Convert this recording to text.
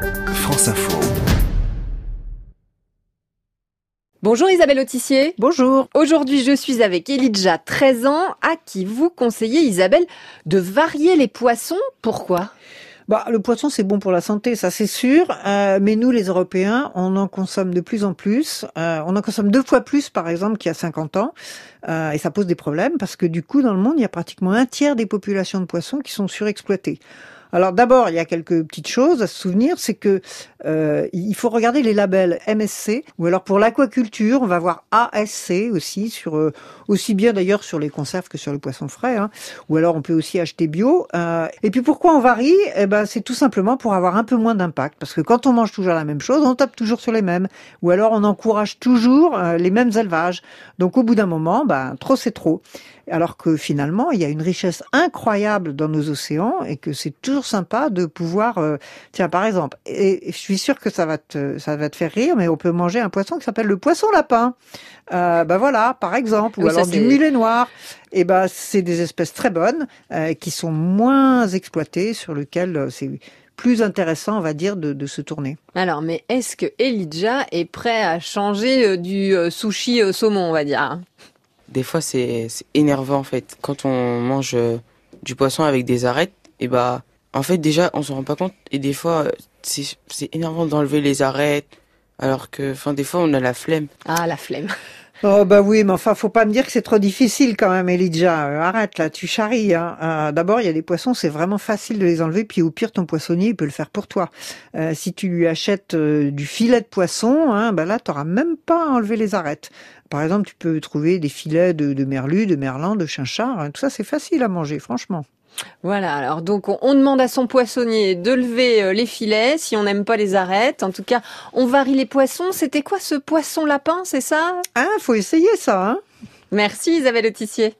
France Info. Bonjour Isabelle Autissier. Bonjour. Aujourd'hui, je suis avec Elidja, 13 ans, à qui vous conseillez, Isabelle, de varier les poissons. Pourquoi? Bah, le poisson, c'est bon pour la santé, ça c'est sûr. Euh, mais nous, les Européens, on en consomme de plus en plus. Euh, on en consomme deux fois plus, par exemple, qu'il y a 50 ans. Euh, et ça pose des problèmes parce que du coup, dans le monde, il y a pratiquement un tiers des populations de poissons qui sont surexploitées. Alors d'abord, il y a quelques petites choses à se souvenir, c'est que euh, il faut regarder les labels MSC ou alors pour l'aquaculture, on va voir ASC aussi sur euh, aussi bien d'ailleurs sur les conserves que sur les poissons frais. Hein. Ou alors on peut aussi acheter bio. Euh, et puis pourquoi on varie? Eh ben c'est tout simplement pour avoir un peu moins d'impact parce que quand on mange toujours la même chose, on tape toujours sur les mêmes. Ou alors on encourage toujours les mêmes élevages. Donc au bout d'un moment, ben trop c'est trop alors que finalement, il y a une richesse incroyable dans nos océans et que c'est toujours sympa de pouvoir, euh, tiens, par exemple, et je suis sûre que ça va te, ça va te faire rire, mais on peut manger un poisson qui s'appelle le poisson lapin. Euh, ben voilà, par exemple, ou alors du mulet noir. Et ben, c'est des espèces très bonnes euh, qui sont moins exploitées, sur lesquelles euh, c'est plus intéressant, on va dire, de, de se tourner. Alors, mais est-ce que Elijah est prêt à changer du sushi saumon, on va dire? Des fois c'est énervant en fait. Quand on mange du poisson avec des arêtes, et bah en fait déjà on se rend pas compte et des fois c'est énervant d'enlever les arêtes alors que enfin des fois on a la flemme. Ah la flemme. Oh bah oui, mais enfin, faut pas me dire que c'est trop difficile quand même, Elijah. Euh, arrête là, tu charries. Hein. Euh, D'abord, il y a des poissons, c'est vraiment facile de les enlever, puis au pire, ton poissonnier il peut le faire pour toi. Euh, si tu lui achètes euh, du filet de poisson, hein, bah là, t'auras même pas à enlever les arêtes. Par exemple, tu peux trouver des filets de, de merlu, de merlan, de chinchard. Hein. Tout ça, c'est facile à manger, franchement. Voilà, alors donc on demande à son poissonnier de lever euh, les filets si on n'aime pas les arêtes. En tout cas, on varie les poissons. C'était quoi ce poisson lapin, c'est ça? Ah, faut essayer ça. Hein Merci Isabelle Autissier.